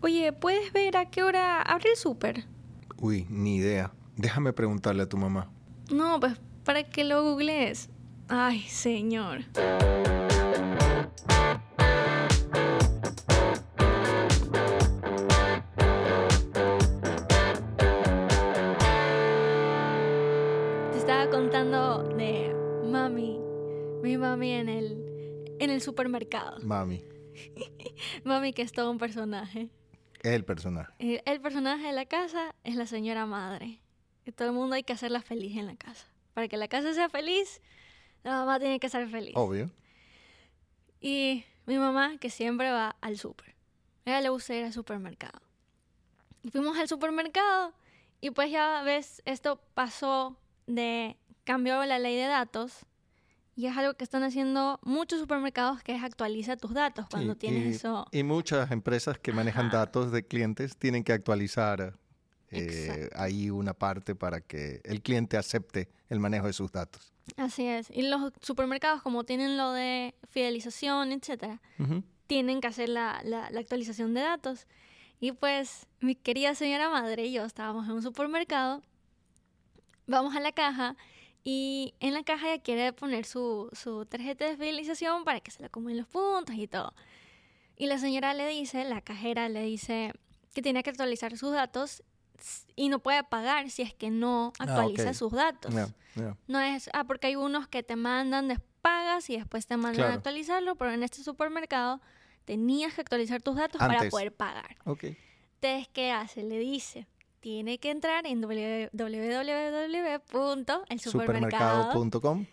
Oye, ¿puedes ver a qué hora abre el súper? Uy, ni idea. Déjame preguntarle a tu mamá. No, pues para que lo googlees. Ay, señor. Te estaba contando de mami, mi mami en el, en el supermercado. Mami, Mami que es todo un personaje. Es el personaje. Eh, El personaje de la casa es la señora madre. Y todo el mundo hay que hacerla feliz en la casa. Para que la casa sea feliz, la mamá tiene que ser feliz. Obvio. Y mi mamá, que siempre va al súper. Ella le gusta ir al supermercado. Y fuimos al supermercado y pues ya ves, esto pasó de... Cambió la ley de datos y es algo que están haciendo muchos supermercados que es actualiza tus datos cuando Sí, tienes y, eso. y muchas empresas que manejan datos de clientes tienen que actualizar eh, ahí una parte para que el cliente acepte el manejo de sus datos. Así es. Y los supermercados, como tienen lo de fidelización, etcétera, Ujú. tienen que hacer la, la- la actualización de datos. Y pues mi querida señora madre y yo estábamos en un supermercado, vamos a la caja y en la caja ella quiere poner su, su tarjeta de fidelización para que se le acomoden los puntos y todo. Y la señora le dice, la cajera le dice que tiene que actualizar sus datos y no puede pagar si es que no Ah, actualiza sus datos. Ya, ya. No es, ah, porque hay unos que te mandan, des- pagas y después te mandan Claro. a actualizarlo, pero en este supermercado tenías que actualizar tus datos para poder pagar. Ok. Entonces, ¿qué hace? Le dice, tiene que entrar en www.elsupermercado Supermercado.com.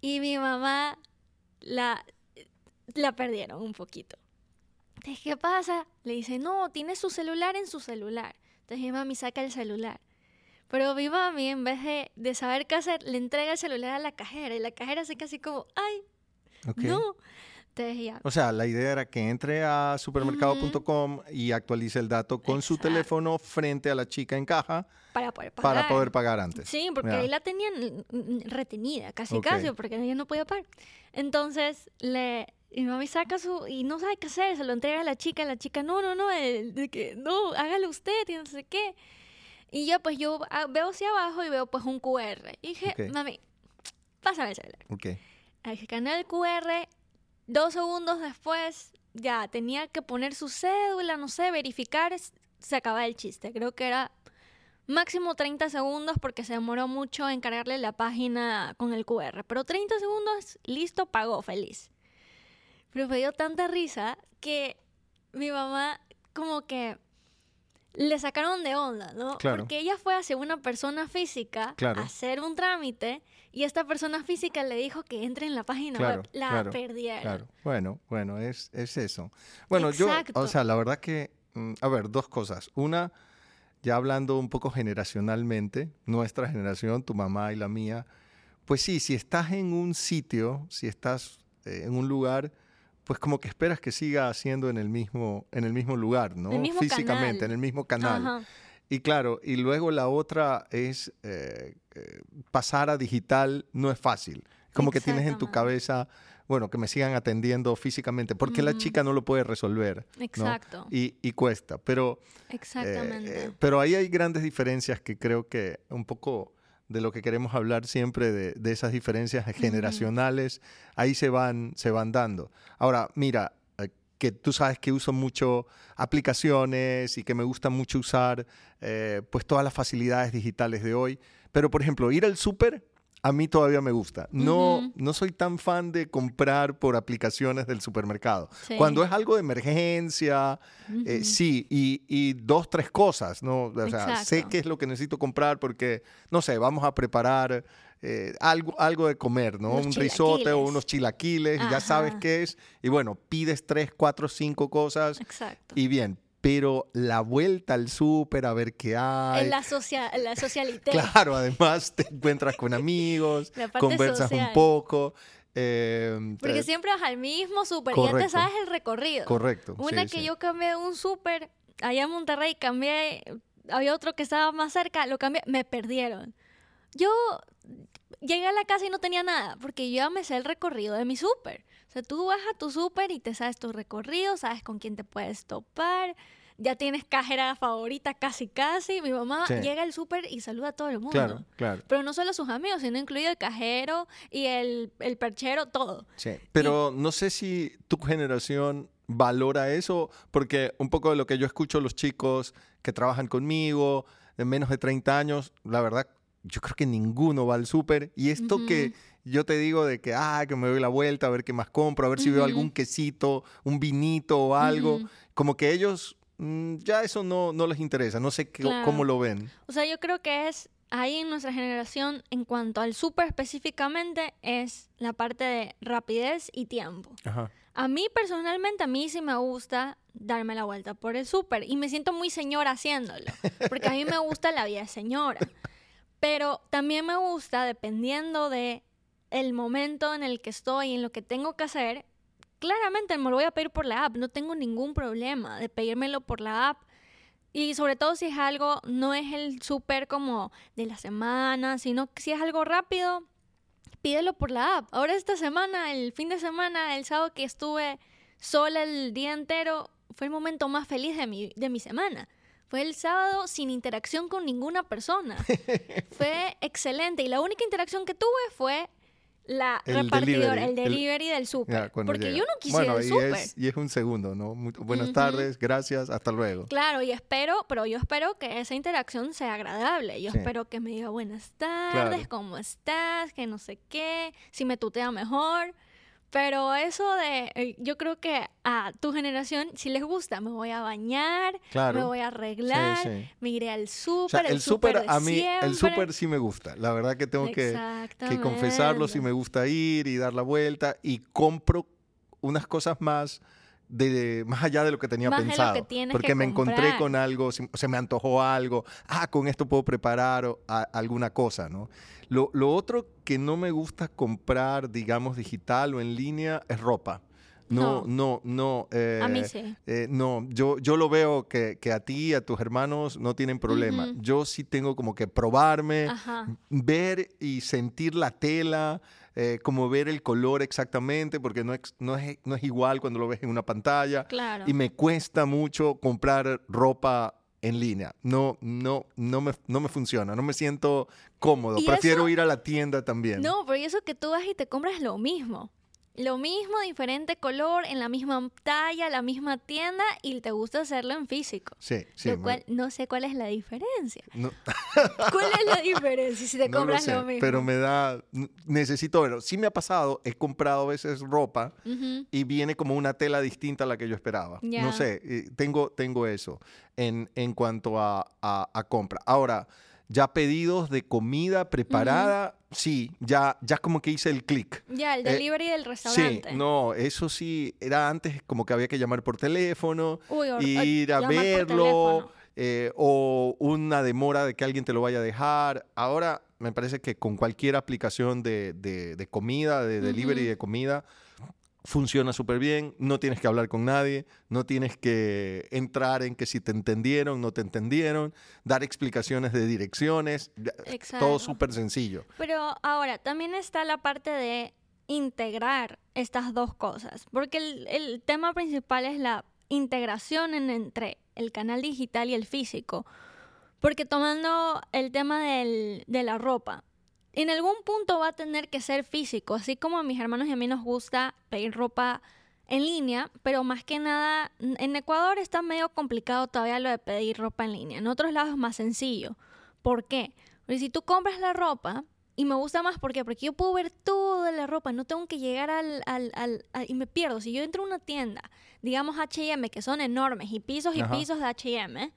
y mi mamá la, la perdieron un poquito. Entonces, ¿qué pasa? Le dice, no, tiene su celular en su celular. Entonces mi mami saca el celular. Pero mi mami, en vez de, de saber qué hacer, le entrega el celular a la cajera. Y la cajera se queda así como, ay, no. Ya, O sea, la idea era que entre a supermercado.com y actualice el dato con su Exacto. teléfono frente a la chica en caja para poder pagar. para poder pagar antes. Sí, porque Ya. ahí la tenían retenida, casi Ok. casi, porque ella no podía pagar. Entonces, le, mi mami saca su, y no sabe qué hacer, se lo entrega a la chica, la chica, no, no, no, el- de que, no, hágalo usted, y no sé qué. Y ya, pues yo veo hacia abajo y veo pues un QR. Y dije, Ok. mami, pásame el celular. Ok. Escaneé el QR, dos segundos después, ya tenía que poner su cédula, no sé, verificar, se acaba el chiste. Creo que era máximo 30 segundos porque se demoró mucho en cargarle la página con el QR. Pero 30 segundos, listo, pagó, feliz. Pero me dio tanta risa que mi mamá como que le sacaron de onda, ¿no? Claro. Porque ella fue hacia una persona física Claro. a hacer un trámite y esta persona física le dijo que entre en la página Claro, web. La perdieron. Claro. Bueno, bueno, es, es eso. Bueno, yo, Exacto. o sea, la verdad que, mm, a ver, dos cosas. Una, ya hablando un poco generacionalmente, nuestra generación, tu mamá y la mía, pues sí, si estás en un sitio, si estás eh, en un lugar, pues como que esperas que siga haciendo en el mismo, en el mismo lugar, ¿no? El mismo Físicamente, canal. en el mismo canal. Ajá. Y claro, y luego la otra es eh, pasar a digital no es fácil. Como que tienes en tu cabeza, bueno, que me sigan atendiendo físicamente, porque la Ujú. chica no lo puede resolver. ¿no? Exacto. Y, y cuesta. Pero, eh, Exactamente. eh, pero ahí hay grandes diferencias que creo que un poco de lo que queremos hablar siempre, de, de esas diferencias generacionales, ahí se van, se van dando. Ahora, mira, eh, que tú sabes que uso mucho aplicaciones y que me gusta mucho usar eh, pues todas las facilidades digitales de hoy. Pero, por ejemplo, ir al súper a mí todavía me gusta. No, no soy tan fan de comprar por aplicaciones del supermercado. Sí. Cuando es algo de emergencia, eh, sí, y, y dos, tres cosas, ¿no? O sea, sé qué es lo que necesito comprar porque, no sé, vamos a preparar eh, algo, algo de comer, ¿no? Unos Un risotto o unos chilaquiles, y ya sabes qué es. Y bueno, pides tres, cuatro, cinco cosas Exacto. y bien. Pero la vuelta al súper a ver qué hay. En la, socia la socialité. Claro, además te encuentras con amigos, conversas social. un poco. eh, Porque eh, siempre vas al mismo súper y ya te sabes el recorrido. correcto. Una sí, que sí. yo cambié de un súper allá en Monterrey, cambié, había otro que estaba más cerca, lo cambié, me perdieron. Yo llegué a la casa y no tenía nada, porque yo ya me sé el recorrido de mi súper. O sea, tú vas a tu súper y te sabes tu recorrido, sabes con quién te puedes topar, ya tienes cajera favorita casi casi. Mi mamá Sí. llega al súper y saluda a todo el mundo. Claro, claro. Pero no solo a sus amigos, sino incluido el cajero y el, el perchero, todo. Sí, pero no sé si tu generación valora eso, porque un poco de lo que yo escucho los chicos que trabajan conmigo, de menos de 30 años, la verdad, yo creo que ninguno va al súper. Y esto Ujú. que yo te digo de que, ah, que me doy la vuelta a ver qué más compro, a ver si veo Ujú. algún quesito, un vinito o algo, Ujú. como que ellos mm, ya eso no, no les interesa, no sé qué- Claro. cómo lo ven. O sea, yo creo que es ahí en nuestra generación, en cuanto al súper específicamente, es la parte de rapidez y tiempo. Ajá. A mí personalmente, a mí sí me gusta darme la vuelta por el súper y me siento muy señora haciéndolo, porque a mí me gusta la vida de señora. Pero también me gusta, dependiendo de el momento en el que estoy, en lo que tengo que hacer, claramente me lo voy a pedir por la app, no tengo ningún problema de pedírmelo por la app. Y sobre todo si es algo, no es el súper como de la semana, sino que si es algo rápido, pídelo por la app. Ahora esta semana, el fin de semana, el sábado que estuve sola el día entero, fue el momento más feliz de mi, de mi semana. Fue el sábado sin interacción con ninguna persona. fue excelente. Y la única interacción que tuve fue la El repartidora, delivery, el el- delivery del súper. Porque llega. yo no quise bueno, y súper. es, y es un segundo, ¿no? Muy- buenas tardes, gracias, hasta luego. Claro, y espero, pero yo espero que esa interacción sea agradable. Yo Sí. espero que me diga buenas tardes, Claro. ¿cómo estás? Que no sé qué, si me tutea mejor. Pero eso de, eh, yo creo que a tu generación, si les gusta, me voy a bañar, Claro. me voy a arreglar, Sí, sí. me iré al O súper, sea, el el súper, a mí, siempre. el súper sí me gusta. La verdad que tengo que, que confesarlo, sí me gusta ir y dar la vuelta y compro unas cosas más de más allá de lo que tenía Más de lo pensado. que porque que me encontré con algo, se, se me antojó algo, ah, con esto puedo preparar o- a- alguna cosa, ¿no? Lo, lo otro que no me gusta comprar, digamos, digital o en línea es ropa. No, no, no. eh, A mí sí. eh, no, yo, yo lo veo que, que a ti y a tus hermanos no tienen problema. Yo sí tengo como que probarme, Ajá. ver y sentir la tela, eh, como ver el color exactamente, porque no es, no, es, no es igual cuando lo ves en una pantalla. Claro. Y me cuesta mucho comprar ropa en línea. No, no, no me, no me funciona, no me siento cómodo. Prefiero eso- ir a la tienda también. No, pero eso que tú vas y te compras lo mismo. Lo mismo, diferente color, en la misma talla, la misma tienda y te gusta hacerlo en físico. Sí, sí. lo me- cual no sé cuál es la diferencia. no- ¿Cuál es la diferencia si te no lo sé, lo, mismo? Pero me da, necesito verlo. Sí me ha pasado, he comprado a veces ropa y viene como una tela distinta a la que yo esperaba. No sé, eh, tengo, tengo eso en, en cuanto a, a- a compra. Ahora, ya pedidos de comida preparada, sí, ya, ya como que hice el clic. Ya, el Eh, delivery del Sí, restaurante. no, eso sí, era antes como que había que llamar por teléfono, Uy, ir a verlo, eh, o una demora de que alguien te lo vaya a dejar. Ahora me parece que con cualquier aplicación de, de- de comida, de delivery de comida, funciona súper bien, no tienes que hablar con nadie, no tienes que entrar en que si te entendieron, no te entendieron, dar explicaciones de direcciones, Exacto. todo súper sencillo. Pero ahora, también está la parte de integrar estas dos cosas, porque el, el tema principal es la integración en- entre el canal digital y el físico. Porque tomando el tema del- de la ropa, en algún punto va a tener que ser físico, así como a mis hermanos y a mí nos gusta pedir ropa en línea, pero más que nada, en Ecuador está medio complicado todavía lo de pedir ropa en línea. En otros lados es más sencillo. ¿Por qué? Porque si tú compras la ropa, y me gusta más ¿por qué? porque yo puedo ver toda la ropa, no tengo que llegar al, al, al- al- y me pierdo. Si yo entro a una tienda, digamos H&M, que son enormes, y pisos y Ajá. pisos de H&M,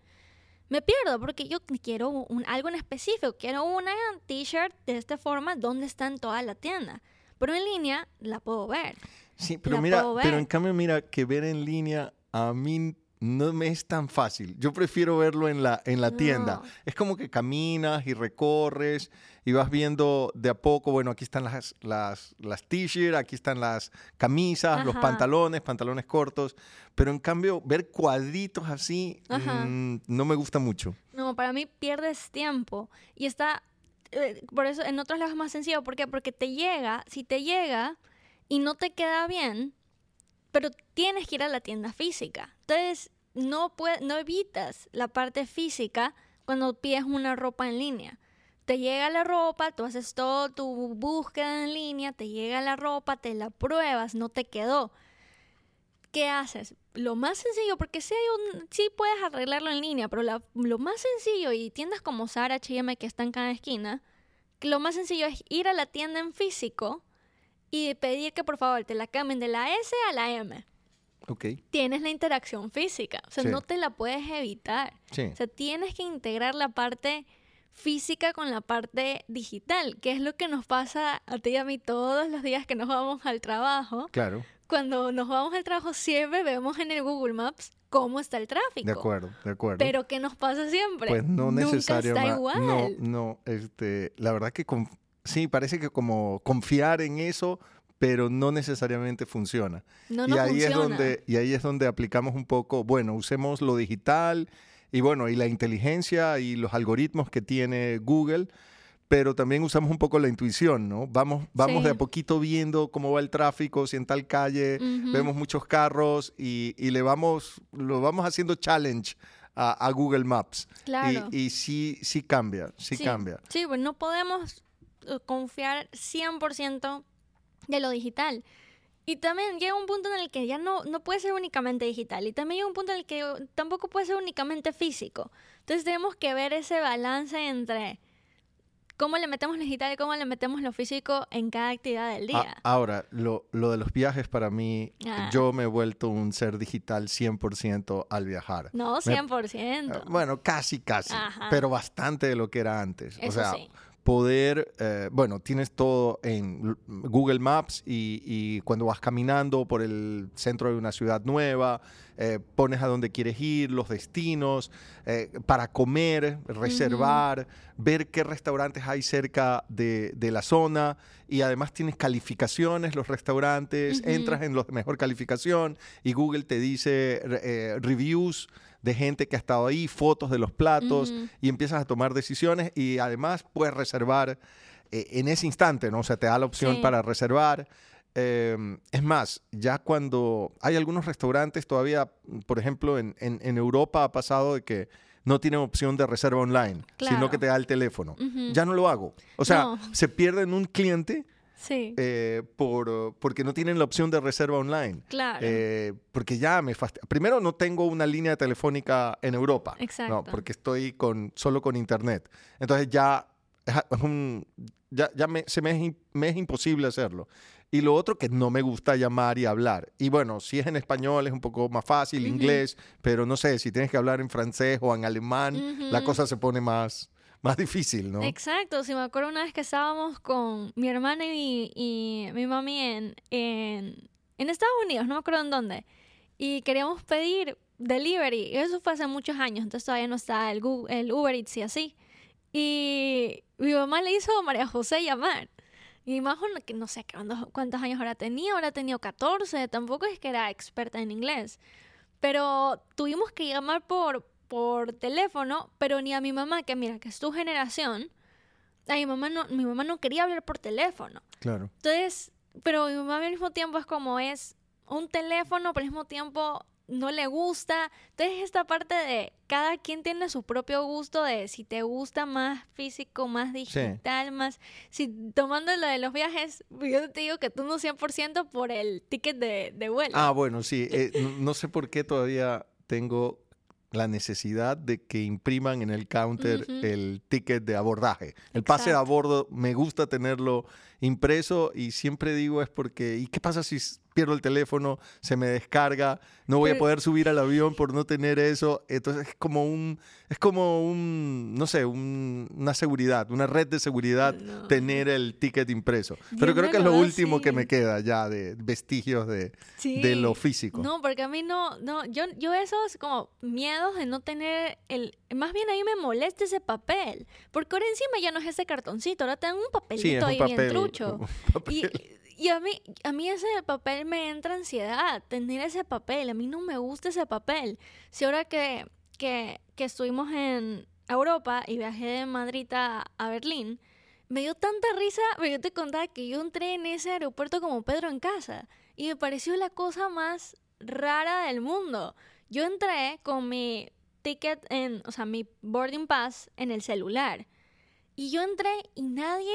me pierdo porque yo quiero un- algo en específico, quiero una t-shirt de esta forma donde está en toda la tienda. Pero en línea la puedo ver. Sí, pero La mira, pero en cambio mira que ver en línea a mí no me es tan fácil. Yo prefiero verlo en la en la tienda. No. Es como que caminas y recorres y vas viendo de a poco, bueno, aquí están las las las t-shirts, aquí están las camisas, los pantalones, pantalones cortos, pero en cambio ver cuadritos así mm, no me gusta mucho. No, para mí pierdes tiempo. Y está, eh, por eso en otros lados es más sencillo. ¿Por qué? Porque te llega, si te llega y no te queda bien, pero tienes que ir a la tienda física. Entonces, no, no evitas la parte física cuando pides una ropa en línea. Te llega la ropa, tú haces todo tu búsqueda en línea, te llega la ropa, te la pruebas, no te quedó. ¿Qué haces? Lo más sencillo, porque sí, hay un, sí puedes arreglarlo en línea, pero lo más sencillo, y tiendas como Zara, H&M que están en cada esquina, lo más sencillo es ir a la tienda en físico y pedir que por favor te la cambien de la S a la M. Okay. Tienes la interacción física, o sea, no te la puedes evitar. O sea, tienes que integrar la parte física con la parte digital, que es lo que nos pasa a ti y a mí todos los días que nos vamos al trabajo. Claro. Cuando nos vamos al trabajo siempre vemos en el Google Maps cómo está el tráfico. De acuerdo, de acuerdo. Pero ¿qué nos pasa siempre? Pues no necesariamente. Nunca está igual. No, no, este, la verdad que sí, parece que como confiar en eso, pero no necesariamente funciona. No, y ahí funciona. es donde y ahí es donde aplicamos un poco, bueno, usemos lo digital y bueno, y la inteligencia y los algoritmos que tiene Google pero también usamos un poco la intuición, ¿no? Vamos, vamos de a poquito viendo cómo va el tráfico, si en tal calle vemos muchos carros y, le vamos, lo vamos haciendo challenge a, Google Maps. Claro. Y, sí, sí cambia, sí, cambia. Sí, pues no podemos confiar 100% de lo digital. Y también llega un punto en el que ya no, no puede ser únicamente digital. Y también llega un punto en el que tampoco puede ser únicamente físico. Entonces tenemos que ver ese balance entre cómo le metemos lo digital y cómo le metemos lo físico en cada actividad del día. ahora, lo, lo, de los viajes para mí, ah. yo me he vuelto un ser digital 100% al viajar. No, 100%. Ah, bueno, casi, casi, pero bastante de lo que era antes. o sea, poder, eh, bueno, tienes todo en Google Maps y, cuando vas caminando por el centro de una ciudad nueva, eh, pones a dónde quieres ir, los destinos, eh, para comer, reservar, ver qué restaurantes hay cerca de, la zona. Y además tienes calificaciones, los restaurantes, entras en los de mejor calificación y Google te dice reviews de gente que ha estado ahí, fotos de los platos y empiezas a tomar decisiones y además puedes reservar eh, en ese instante, ¿no? O sea, te da la opción para reservar. Em, es más, ya cuando hay algunos restaurantes todavía, por ejemplo, en, Europa ha pasado de que no tienen opción de reserva online, sino que te da el teléfono. Ya no lo hago. O sea, se pierde en un cliente Sí. Eh, por, porque no tienen la opción de reserva online. Claro. Eh, porque ya me fastidia. Primero, no tengo una línea telefónica en Europa. Exacto. No, porque estoy con, solo con internet. Entonces ya, ya, ya me, se me es, me es imposible hacerlo. Y lo otro que no me gusta llamar y hablar. Y bueno, si es en español es un poco más fácil, inglés, pero no sé, si tienes que hablar en francés o en alemán, la cosa se pone más, más difícil, ¿no? Exacto, si me acuerdo una vez que estábamos con mi hermana y, mi mami en, en, Estados Unidos, no me acuerdo en dónde, y queríamos pedir delivery, y eso fue hace muchos años, entonces todavía no está el, el Uber Eats y así. Y mi mamá le hizo a María José llamar. Y más que no sé cuántos, años ahora tenía, ahora tenido 14, tampoco es que era experta en inglés. Pero tuvimos que llamar por, por teléfono, pero ni a mi mamá, que mira, que es tu generación, a mi mamá no, mi mamá no quería hablar por teléfono. Claro. Entonces, pero mi mamá al mismo tiempo es como es un teléfono, pero al mismo tiempo no le gusta. Entonces, esta parte de cada quien tiene su propio gusto de si te gusta más físico, más digital, más... Si tomando lo de los viajes, yo te digo que tú no 100% por el ticket de, de vuelo. Ah, bueno, sí. Eh, no sé por qué todavía tengo la necesidad de que impriman en el counter el ticket de abordaje. El pase a bordo, me gusta tenerlo impreso y siempre digo es porque, ¿y qué pasa si pierdo el teléfono, se me descarga, no voy a poder subir al avión por no tener eso. Entonces es como un, es como un, no sé, una seguridad, una red de seguridad tener el ticket impreso. Pero creo que es lo último que me queda ya de vestigios de, de lo físico. No, porque a mí no, no, yo, yo esos como miedos de no tener el, más bien a mí me molesta ese papel, porque ahora encima ya no es ese cartoncito, ahora tengo un papelito ahí bien trucho. Y, y a mí, a mí ese papel me entra ansiedad, tener ese papel. A mí no me gusta ese papel. Si ahora que, que, que estuvimos en Europa y viajé de Madrid a, Berlín, me dio tanta risa, pero yo te contaba que yo entré en ese aeropuerto como Pedro en casa y me pareció la cosa más rara del mundo. Yo entré con mi ticket en, o sea, mi boarding pass en el celular. Y yo entré y nadie,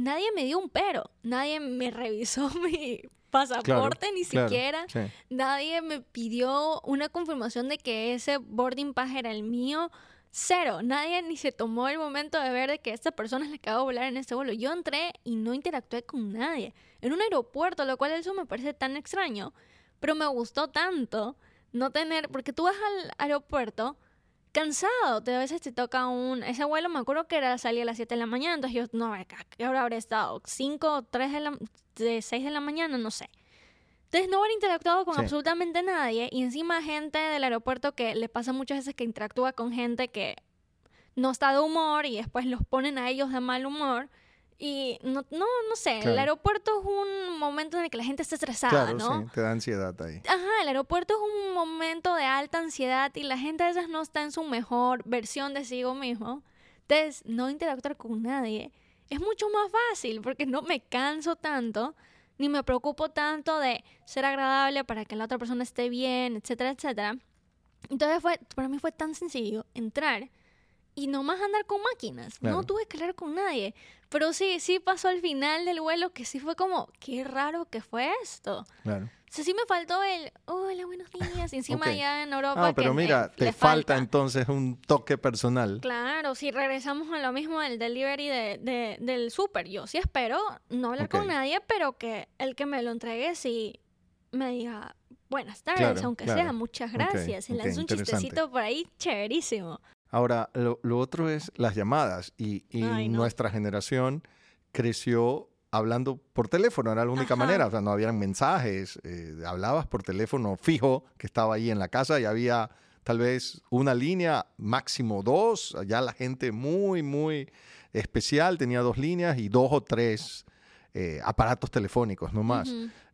nadie me dio un pero. Nadie me revisó mi pasaporte ni siquiera. Nadie me pidió una confirmación de que ese boarding pass era el mío. Cero. Nadie ni se tomó el momento de ver de que esta persona le acaba de volar en este vuelo. Yo entré y no interactué con nadie. En un aeropuerto, lo cual eso me parece tan extraño. Pero me gustó tanto no tener, porque tú vas al aeropuerto cansado, te, a veces te toca un, ese vuelo me acuerdo que era salir a las 7 de la mañana, entonces yo, no, ¿qué hora habré estado? 5, 3 de la, de 6 de la mañana, no sé. Entonces no haber interactuado con absolutamente nadie y encima gente del aeropuerto que le pasa muchas veces que interactúa con gente que no está de humor y después los ponen a ellos de mal humor. Y no, no, no sé, el aeropuerto es un momento en el que la gente está estresada, claro, Sí, te da ansiedad ahí. Ajá, el aeropuerto es un momento de alta ansiedad y la gente a veces no está en su mejor versión de sí mismo. Entonces, no interactuar con nadie es mucho más fácil porque no me canso tanto ni me preocupo tanto de ser agradable para que la otra persona esté bien, etcétera, etcétera. Entonces, fue, para mí fue tan sencillo entrar y no más andar con máquinas. No tuve que hablar con nadie. Pero sí, sí pasó al final del vuelo que sí fue como, qué raro que fue esto. Claro. O sea, sí me faltó el, hola, buenos días. Encima allá en Europa. No, pero mira, te falta, entonces un toque personal. Claro, si regresamos a lo mismo del delivery de, del súper. Yo sí espero no hablar con nadie, pero que el que me lo entregue sí me diga, buenas tardes, aunque sea, muchas gracias. y lanza un chistecito por ahí, chéverísimo. Ahora, lo, otro es las llamadas y, nuestra generación creció hablando por teléfono, era la única manera, o sea, no habían mensajes, eh, hablabas por teléfono fijo que estaba ahí en la casa y había tal vez una línea, máximo dos, ya la gente muy, muy especial tenía dos líneas y dos o tres eh, aparatos telefónicos, no más.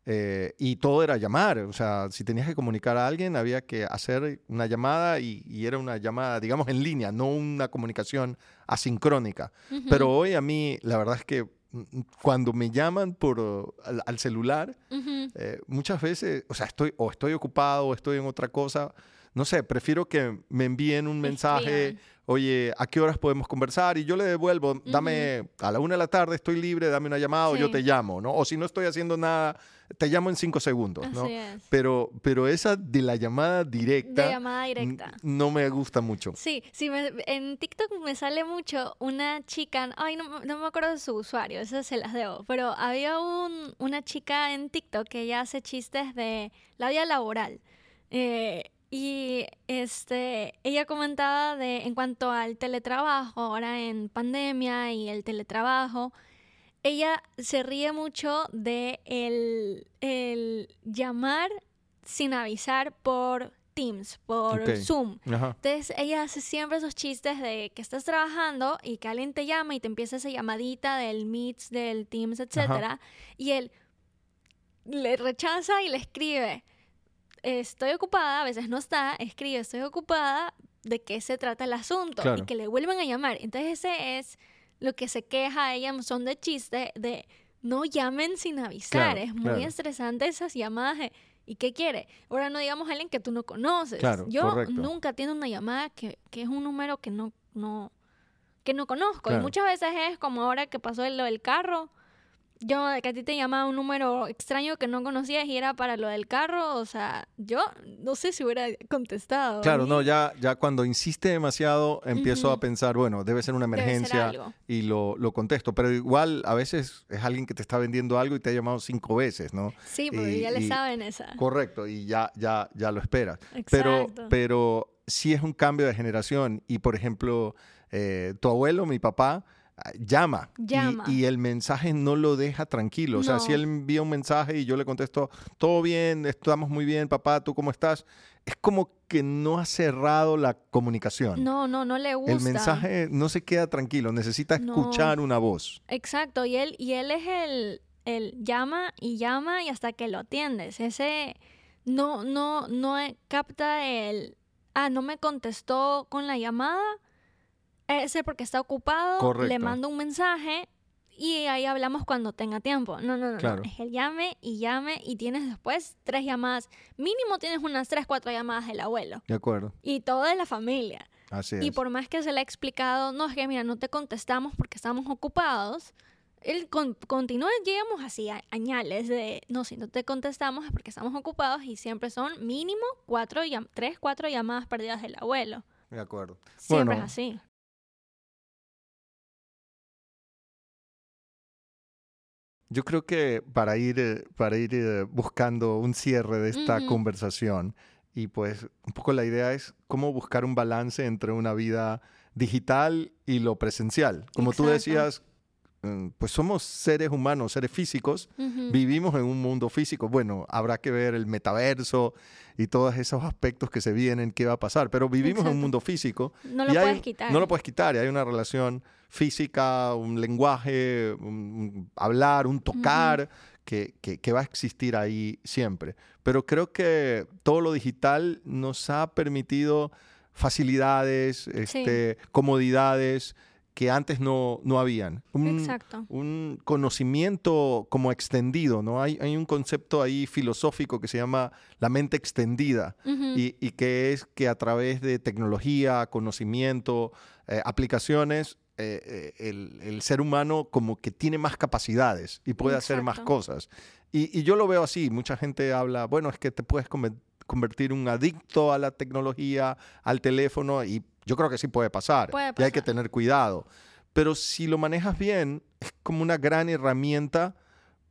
Eh, y todo era llamar, o sea, si tenías que comunicar a alguien había que hacer una llamada y, era una llamada, digamos, en línea, no una comunicación asincrónica. Pero hoy a mí, la verdad es que mm, cuando me llaman por al, celular, eh, muchas veces, o sea, estoy o estoy ocupado o estoy en otra cosa, no sé, prefiero que me envíen un mensaje oye, ¿a qué horas podemos conversar? Y yo le devuelvo, dame a la una de la tarde, estoy libre, dame una llamada o yo te llamo, ¿no? O si no estoy haciendo nada, te llamo en cinco segundos, ¿no? Pero, pero esa de la llamada directa. De llamada directa. No me gusta mucho. Sí, sí, en TikTok me sale mucho una chica, ay, no, no, me acuerdo de su usuario, eso se las debo, pero había un, una chica en TikTok que ella hace chistes de la vida laboral. Eh, y este, ella comentaba de en cuanto al teletrabajo, ahora en pandemia y el teletrabajo, ella se ríe mucho de el, el llamar sin avisar por Teams, por Zoom. Entonces ella hace siempre esos chistes de que estás trabajando y que alguien te llama y te empieza esa llamadita del Meets, del Teams, etcétera, y él le rechaza y le escribe estoy ocupada, a veces no está, escribe, estoy ocupada, de qué se trata el asunto y que le vuelvan a llamar. Entonces ese es lo que se queja a ella, son de chiste, de no llamen sin avisar. es muy estresante esas llamadas ¿y qué quiere? Ahora no digamos a alguien que tú no conoces. Yo nunca tengo una llamada que, que, es un número que no, no, que no conozco. Y muchas veces es como ahora que pasó lo del carro yo, que a ti te llamaba un número extraño que no conocías y era para lo del carro, o sea, yo no sé si hubiera contestado. Claro, no, ya, ya cuando insiste demasiado empiezo a pensar, bueno, debe ser una emergencia y lo, lo, contesto, pero igual a veces es alguien que te está vendiendo algo y te ha llamado cinco veces, ¿no? Sí, porque ya le saben esa. Correcto, y ya, ya, ya lo esperas. Pero, pero sí es un cambio de generación y, por ejemplo, eh, tu abuelo, mi papá, llama, Y, el mensaje no lo deja tranquilo. O sea, si él envía un mensaje y yo le contesto, todo bien, estamos muy bien, papá, ¿tú cómo estás? Es como que no ha cerrado la comunicación. No, no, no le gusta. El mensaje no se queda tranquilo, necesita escuchar una voz. Exacto, y él, y él es el, el llama y llama y hasta que lo atiendes. Ese no, no, no capta el, ah, no me contestó con la llamada ese porque está ocupado, le mando un mensaje y ahí hablamos cuando tenga tiempo. No, no, no, Claro. no. Es el llame y llame y tienes después tres llamadas. Mínimo tienes unas tres, cuatro llamadas del abuelo. De acuerdo. Y todo de la familia. Así Y es. por más que se le ha explicado, no, es que mira, no te contestamos porque estamos ocupados. Él con, continúa, llegamos así a añales de, no, si no te contestamos es porque estamos ocupados y siempre son mínimo cuatro, tres, cuatro llamadas perdidas del abuelo. De acuerdo. Siempre Bueno, es así. Yo creo que para ir, eh, para ir eh, buscando un cierre de esta conversación, y pues un poco la idea es cómo buscar un balance entre una vida digital y lo presencial. Como tú decías, pues somos seres humanos, seres físicos, vivimos en un mundo físico. Bueno, habrá que ver el metaverso y todos esos aspectos que se vienen, qué va a pasar, pero vivimos en un mundo físico No lo y hay- puedes quitar. No lo puedes quitar. Y hay una relación física, un lenguaje, un, hablar, un tocar, que, que- que va a existir ahí siempre. Pero creo que todo lo digital nos ha permitido facilidades, este, comodidades que antes no, no habían. Un, Exacto. un conocimiento como extendido, ¿no? Hay, hay un concepto ahí filosófico que se llama la mente extendida y, y que es que a través de tecnología, conocimiento, eh, aplicaciones, eh, eh, el, el ser humano como que tiene más capacidades y puede hacer más cosas. Y, y yo lo veo así, mucha gente habla, bueno, es que te puedes convertir un adicto a la tecnología, al teléfono, y yo creo que sí puede pasar. Puede Y hay que pasar. tener cuidado. Pero si lo manejas bien, es como una gran herramienta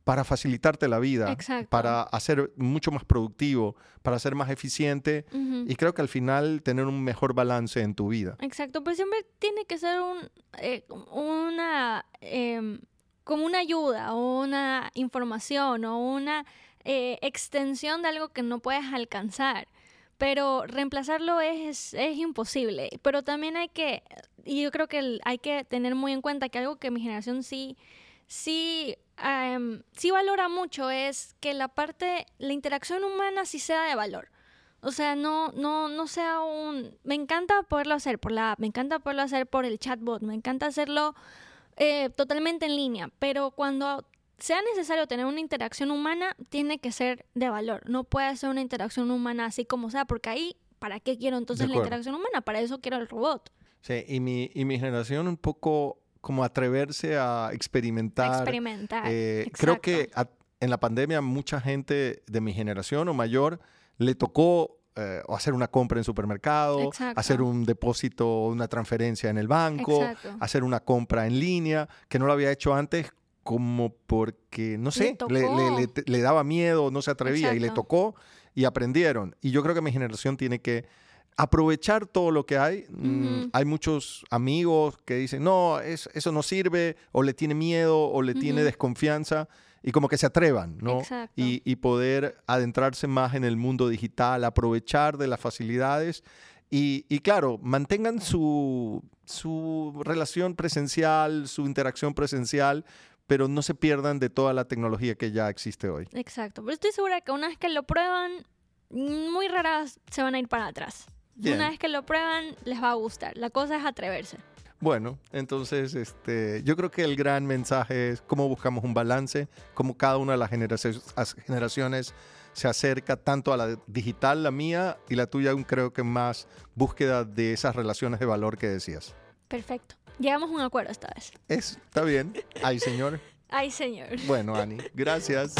para facilitarte la vida, Exacto. para hacer mucho más productivo, para ser más eficiente y creo que al final tener un mejor balance en tu vida. Exacto, pero siempre tiene que ser un, eh, una, em, como una ayuda o una información o una eh, extensión de algo que no puedes alcanzar. Pero reemplazarlo es, es imposible. Pero también hay que, y yo creo que hay que tener muy en cuenta que algo que mi generación sí, sí, em, sí valora mucho es que la parte, la interacción humana sí sea de valor. O sea, no, no, no sea un... Me encanta poderlo hacer por la app, me encanta poderlo hacer por el chatbot, me encanta hacerlo eh, totalmente en línea, pero cuando sea necesario tener una interacción humana, tiene que ser de valor. No puede ser una interacción humana así como sea, porque ahí, ¿para qué quiero entonces la interacción humana? Para eso quiero el robot. Sí, y mi, y mi generación un poco como atreverse a experimentar. experimentar. Eh, creo que a- en la pandemia mucha gente de mi generación o mayor le tocó eh, hacer una compra en supermercado, Exacto. hacer un depósito una transferencia en el banco, Exacto. hacer una compra en línea, que no lo había hecho antes como porque, no sé, le, le- le- le daba miedo, no se atrevía y le Exacto. tocó y aprendieron. Y yo creo que mi generación tiene que aprovechar todo lo que hay. Mm, Ujú. Hay muchos amigos que dicen, no, es- eso no sirve, o le tiene miedo, o le tiene Ujú. desconfianza, y como que se atrevan, ¿no? Exacto. Y, y poder adentrarse más en el mundo digital, aprovechar de las facilidades. Y, y claro, mantengan su, su relación presencial, su interacción presencial, pero no se pierdan de toda la tecnología que ya existe hoy. Exacto. Pero estoy segura que una vez que lo prueban, muy raras se van a ir para atrás. Bien. Una vez que lo prueban, les va a gustar. La cosa es atreverse. Bueno, entonces este, yo creo que el gran mensaje es cómo buscamos un balance, cómo cada una de las generaciones, se acerca tanto a la digital, la mía y la tuya, aún creo que más búsqueda de esas relaciones de valor que decías. Perfecto. Llegamos a un acuerdo esta vez. Es, está bien. Ay, señor. Ay, señor. Bueno, Ani, gracias.